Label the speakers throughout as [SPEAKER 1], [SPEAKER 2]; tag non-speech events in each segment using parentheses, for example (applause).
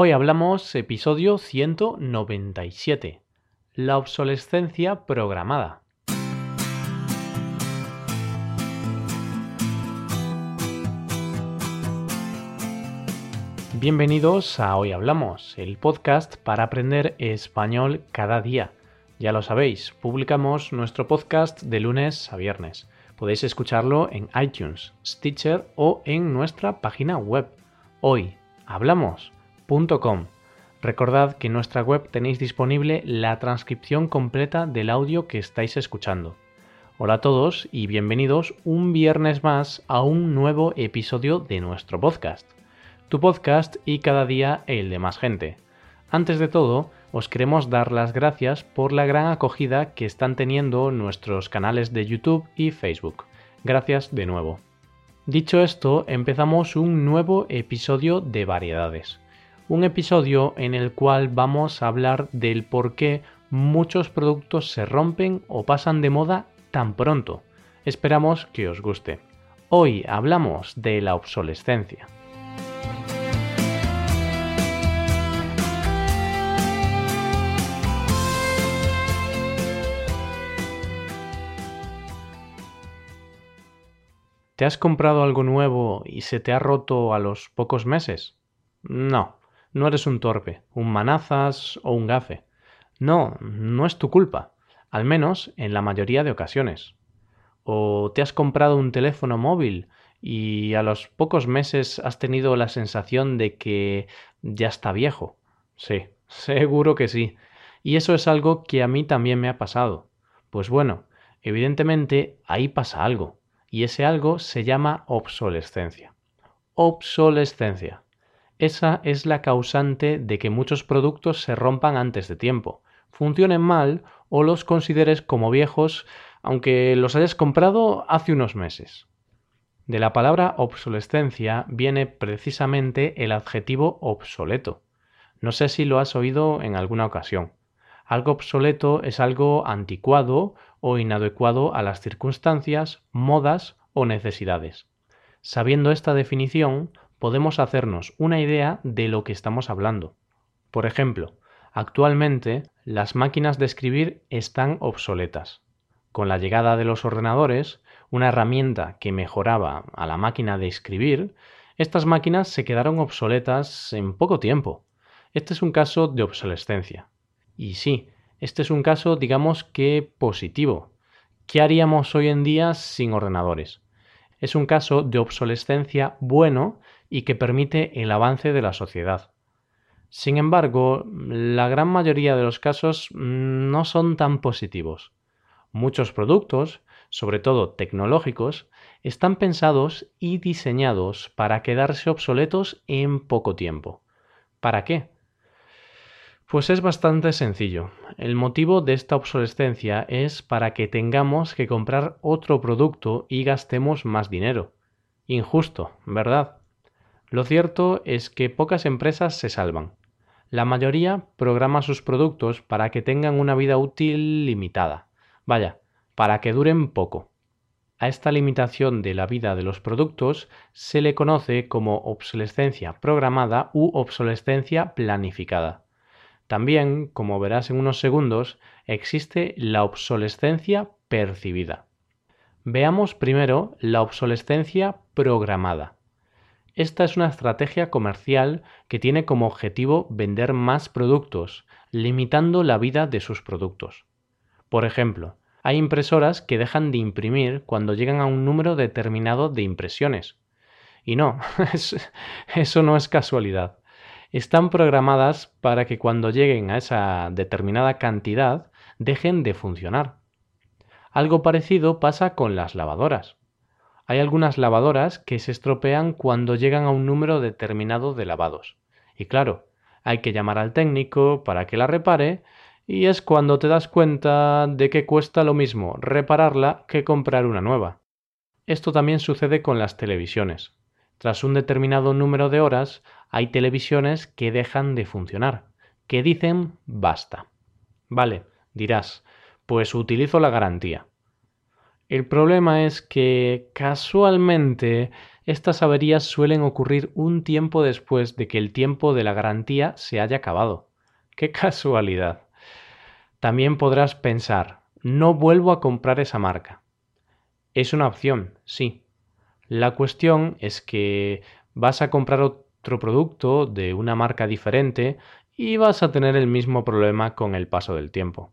[SPEAKER 1] Hoy hablamos episodio 197, la obsolescencia programada. Bienvenidos a Hoy Hablamos, el podcast para aprender español cada día. Ya lo sabéis, publicamos nuestro podcast de lunes a viernes. Podéis escucharlo en iTunes, Stitcher o en nuestra página web Recordad que en nuestra web tenéis disponible la transcripción completa del audio que estáis escuchando. Hola a todos y bienvenidos un viernes más a un nuevo episodio de nuestro podcast. Tu podcast y cada día el de más gente. Antes de todo, os queremos dar las gracias por la gran acogida que están teniendo nuestros canales de YouTube y Facebook. Gracias de nuevo. Dicho esto, empezamos un nuevo episodio de variedades un episodio en el cual vamos a hablar del por qué muchos productos se rompen o pasan de moda tan pronto. Esperamos que os guste. Hoy hablamos de la obsolescencia. ¿Te has comprado algo nuevo y se te ha roto a los pocos meses? No, no eres un torpe, un manazas o un gafe. No, no es tu culpa, al menos en la mayoría de ocasiones. O te has comprado un teléfono móvil y a los pocos meses has tenido la sensación de que ya está viejo. Sí, (laughs) seguro que sí. Y eso es algo que a mí también me ha pasado. Pues bueno, evidentemente ahí pasa algo, y ese algo se llama obsolescencia. Obsolescencia. Esa es la causante de que muchos productos se rompan antes de tiempo, funcionen mal o los consideres como viejos aunque los hayas comprado hace unos meses. De la palabra obsolescencia viene precisamente el adjetivo obsoleto. No sé si lo has oído en alguna ocasión. Algo obsoleto es algo anticuado o inadecuado a las circunstancias, modas o necesidades. Sabiendo esta definición, podemos hacernos una idea de lo que estamos hablando. Por ejemplo, actualmente las máquinas de escribir están obsoletas. Con la llegada de los ordenadores, una herramienta que mejoraba a la máquina de escribir, estas máquinas se quedaron obsoletas en poco tiempo. Este es un caso de obsolescencia. Y sí, este es un caso, digamos que positivo. ¿Qué haríamos hoy en día sin ordenadores? Es un caso de obsolescencia bueno y que permite el avance de la sociedad. Sin embargo, la gran mayoría de los casos no son tan positivos. Muchos productos, sobre todo tecnológicos, están pensados y diseñados para quedarse obsoletos en poco tiempo. ¿Para qué? Pues es bastante sencillo. El motivo de esta obsolescencia es para que tengamos que comprar otro producto y gastemos más dinero. Injusto, ¿verdad? Lo cierto es que pocas empresas se salvan. La mayoría programa sus productos para que tengan una vida útil limitada. Vaya, para que duren poco. A esta limitación de la vida de los productos se le conoce como obsolescencia programada u obsolescencia planificada. También, como verás en unos segundos, existe la obsolescencia percibida. Veamos primero la obsolescencia programada. Esta es una estrategia comercial que tiene como objetivo vender más productos, limitando la vida de sus productos. Por ejemplo, hay impresoras que dejan de imprimir cuando llegan a un número determinado de impresiones. Y no, (laughs) eso no es casualidad. Están programadas para que cuando lleguen a esa determinada cantidad dejen de funcionar. Algo parecido pasa con las lavadoras. Hay algunas lavadoras que se estropean cuando llegan a un número determinado de lavados. Y claro, hay que llamar al técnico para que la repare y es cuando te das cuenta de que cuesta lo mismo repararla que comprar una nueva. Esto también sucede con las televisiones. Tras un determinado número de horas, hay televisiones que dejan de funcionar, que dicen basta. Vale, dirás, pues utilizo la garantía. El problema es que casualmente estas averías suelen ocurrir un tiempo después de que el tiempo de la garantía se haya acabado. ¡Qué casualidad! También podrás pensar, no vuelvo a comprar esa marca. Es una opción, sí. La cuestión es que vas a comprar otro producto de una marca diferente y vas a tener el mismo problema con el paso del tiempo.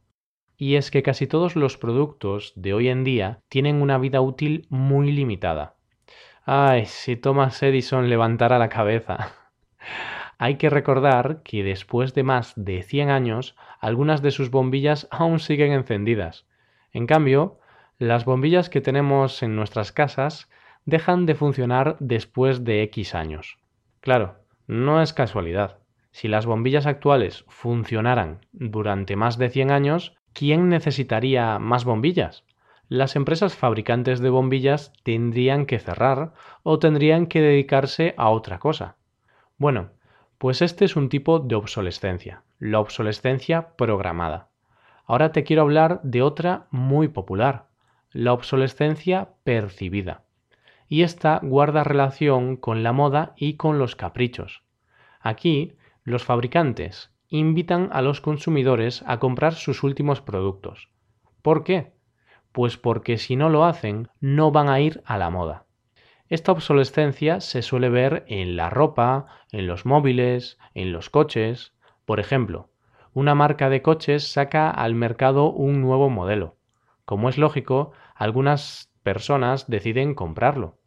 [SPEAKER 1] Y es que casi todos los productos de hoy en día tienen una vida útil muy limitada. Ay, si Thomas Edison levantara la cabeza. (laughs) Hay que recordar que después de más de 100 años, algunas de sus bombillas aún siguen encendidas. En cambio, las bombillas que tenemos en nuestras casas dejan de funcionar después de X años. Claro, no es casualidad. Si las bombillas actuales funcionaran durante más de 100 años, ¿quién necesitaría más bombillas? las empresas fabricantes de bombillas tendrían que cerrar o tendrían que dedicarse a otra cosa. Bueno, pues este es un tipo de obsolescencia, la obsolescencia programada. Ahora te quiero hablar de otra muy popular, la obsolescencia percibida. Y esta guarda relación con la moda y con los caprichos. Aquí, los fabricantes invitan a los consumidores a comprar sus últimos productos. ¿Por qué? Pues porque si no lo hacen, no van a ir a la moda. Esta obsolescencia se suele ver en la ropa, en los móviles, en los coches. Por ejemplo, una marca de coches saca al mercado un nuevo modelo. Como es lógico, algunas personas deciden comprarlo.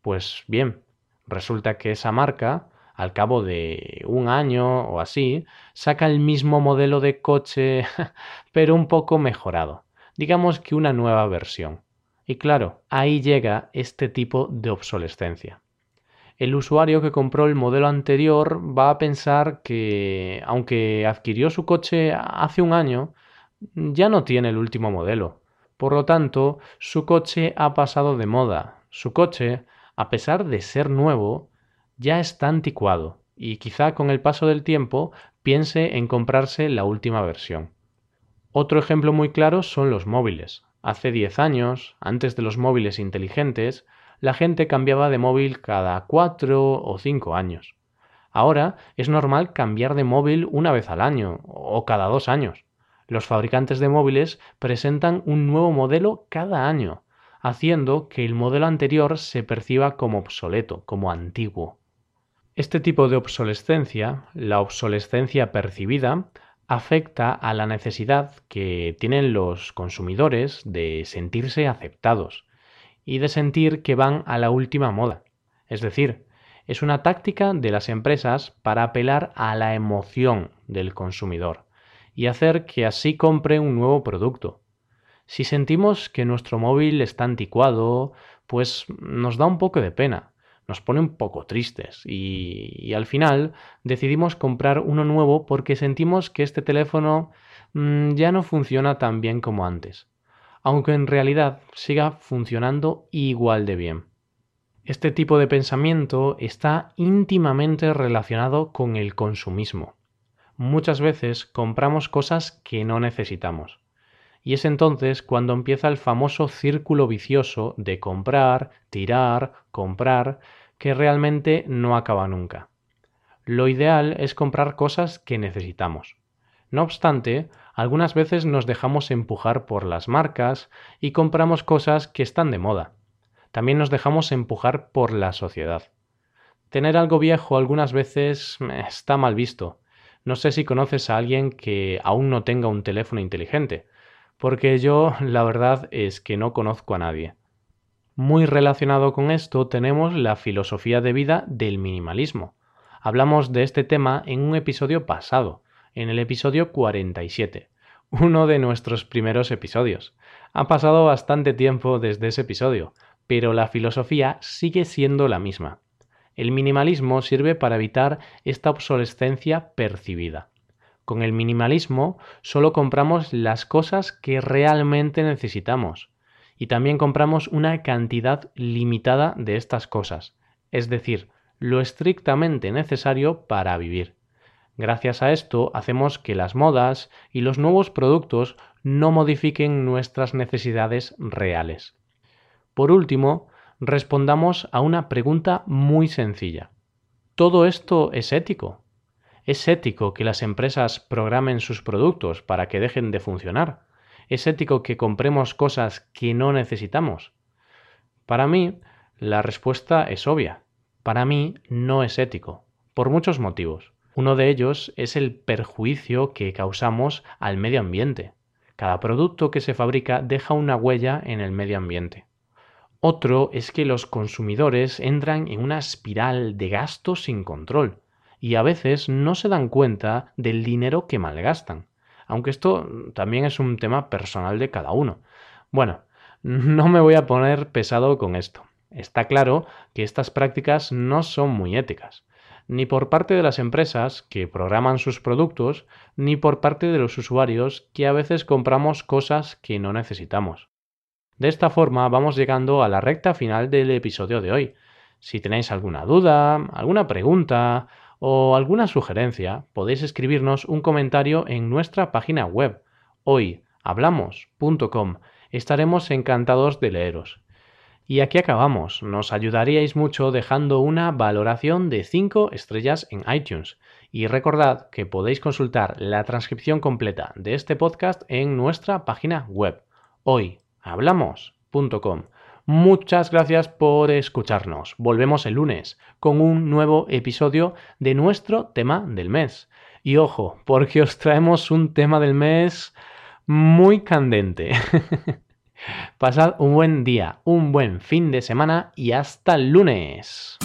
[SPEAKER 1] Pues bien, resulta que esa marca, al cabo de un año o así, saca el mismo modelo de coche, (laughs) pero un poco mejorado digamos que una nueva versión. Y claro, ahí llega este tipo de obsolescencia. El usuario que compró el modelo anterior va a pensar que, aunque adquirió su coche hace un año, ya no tiene el último modelo. Por lo tanto, su coche ha pasado de moda. Su coche, a pesar de ser nuevo, ya está anticuado y quizá con el paso del tiempo piense en comprarse la última versión. Otro ejemplo muy claro son los móviles. Hace 10 años, antes de los móviles inteligentes, la gente cambiaba de móvil cada 4 o 5 años. Ahora es normal cambiar de móvil una vez al año o cada dos años. Los fabricantes de móviles presentan un nuevo modelo cada año, haciendo que el modelo anterior se perciba como obsoleto, como antiguo. Este tipo de obsolescencia, la obsolescencia percibida, afecta a la necesidad que tienen los consumidores de sentirse aceptados y de sentir que van a la última moda. Es decir, es una táctica de las empresas para apelar a la emoción del consumidor y hacer que así compre un nuevo producto. Si sentimos que nuestro móvil está anticuado, pues nos da un poco de pena, nos pone un poco tristes y, al final decidimos comprar uno nuevo porque sentimos que este teléfono mm, ya no funciona tan bien como antes, aunque en realidad siga funcionando igual de bien. Este tipo de pensamiento está íntimamente relacionado con el consumismo. Muchas veces compramos cosas que no necesitamos. Y es entonces cuando empieza el famoso círculo vicioso de comprar, tirar, comprar, que realmente no acaba nunca. Lo ideal es comprar cosas que necesitamos. No obstante, algunas veces nos dejamos empujar por las marcas y compramos cosas que están de moda. También nos dejamos empujar por la sociedad. Tener algo viejo algunas veces eh, está mal visto. No sé si conoces a alguien que aún no tenga un teléfono inteligente, porque yo la verdad es que no conozco a nadie. Muy relacionado con esto tenemos la filosofía de vida del minimalismo. Hablamos de este tema en un episodio pasado, en el episodio 47, uno de nuestros primeros episodios. Ha pasado bastante tiempo desde ese episodio, pero la filosofía sigue siendo la misma. El minimalismo sirve para evitar esta obsolescencia percibida. Con el minimalismo solo compramos las cosas que realmente necesitamos y también compramos una cantidad limitada de estas cosas, es decir, lo estrictamente necesario para vivir. Gracias a esto hacemos que las modas y los nuevos productos no modifiquen nuestras necesidades reales. por último, respondamos a una pregunta muy sencilla. ¿Todo esto es ético? ¿Es ético que las empresas programen sus productos para que dejen de funcionar? ¿Es ético que compremos cosas que no necesitamos? Para mí, la respuesta es obvia. Para mí no es ético, por muchos motivos. Uno de ellos es el perjuicio que causamos al medio ambiente. Cada producto que se fabrica deja una huella en el medio ambiente. Otro es que los consumidores entran en una espiral de gasto sin control y a veces no se dan cuenta del dinero que malgastan. Aunque esto también es un tema personal de cada uno. Bueno, (laughs) no me voy a poner pesado con esto. Está claro que estas prácticas no son muy éticas, ni por parte de las empresas que programan sus productos, ni por parte de los usuarios que a veces compramos cosas que no necesitamos. De esta forma vamos llegando a la recta final del episodio de hoy. Si tenéis alguna duda, alguna pregunta o alguna sugerencia, podéis escribirnos un comentario en nuestra página web hoyhablamos.com. Estaremos encantados de leeros. Y aquí acabamos. Nos ayudaríais mucho dejando una valoración de 5 estrellas en iTunes. Y recordad que podéis consultar la transcripción completa de este podcast en nuestra página web hoyhablamos.com. Muchas gracias por escucharnos. Volvemos el lunes con un nuevo episodio de nuestro tema del mes. Y ojo, porque os traemos un tema del mes muy candente. (laughs) Pasad un buen día, un buen fin de semana y hasta el lunes.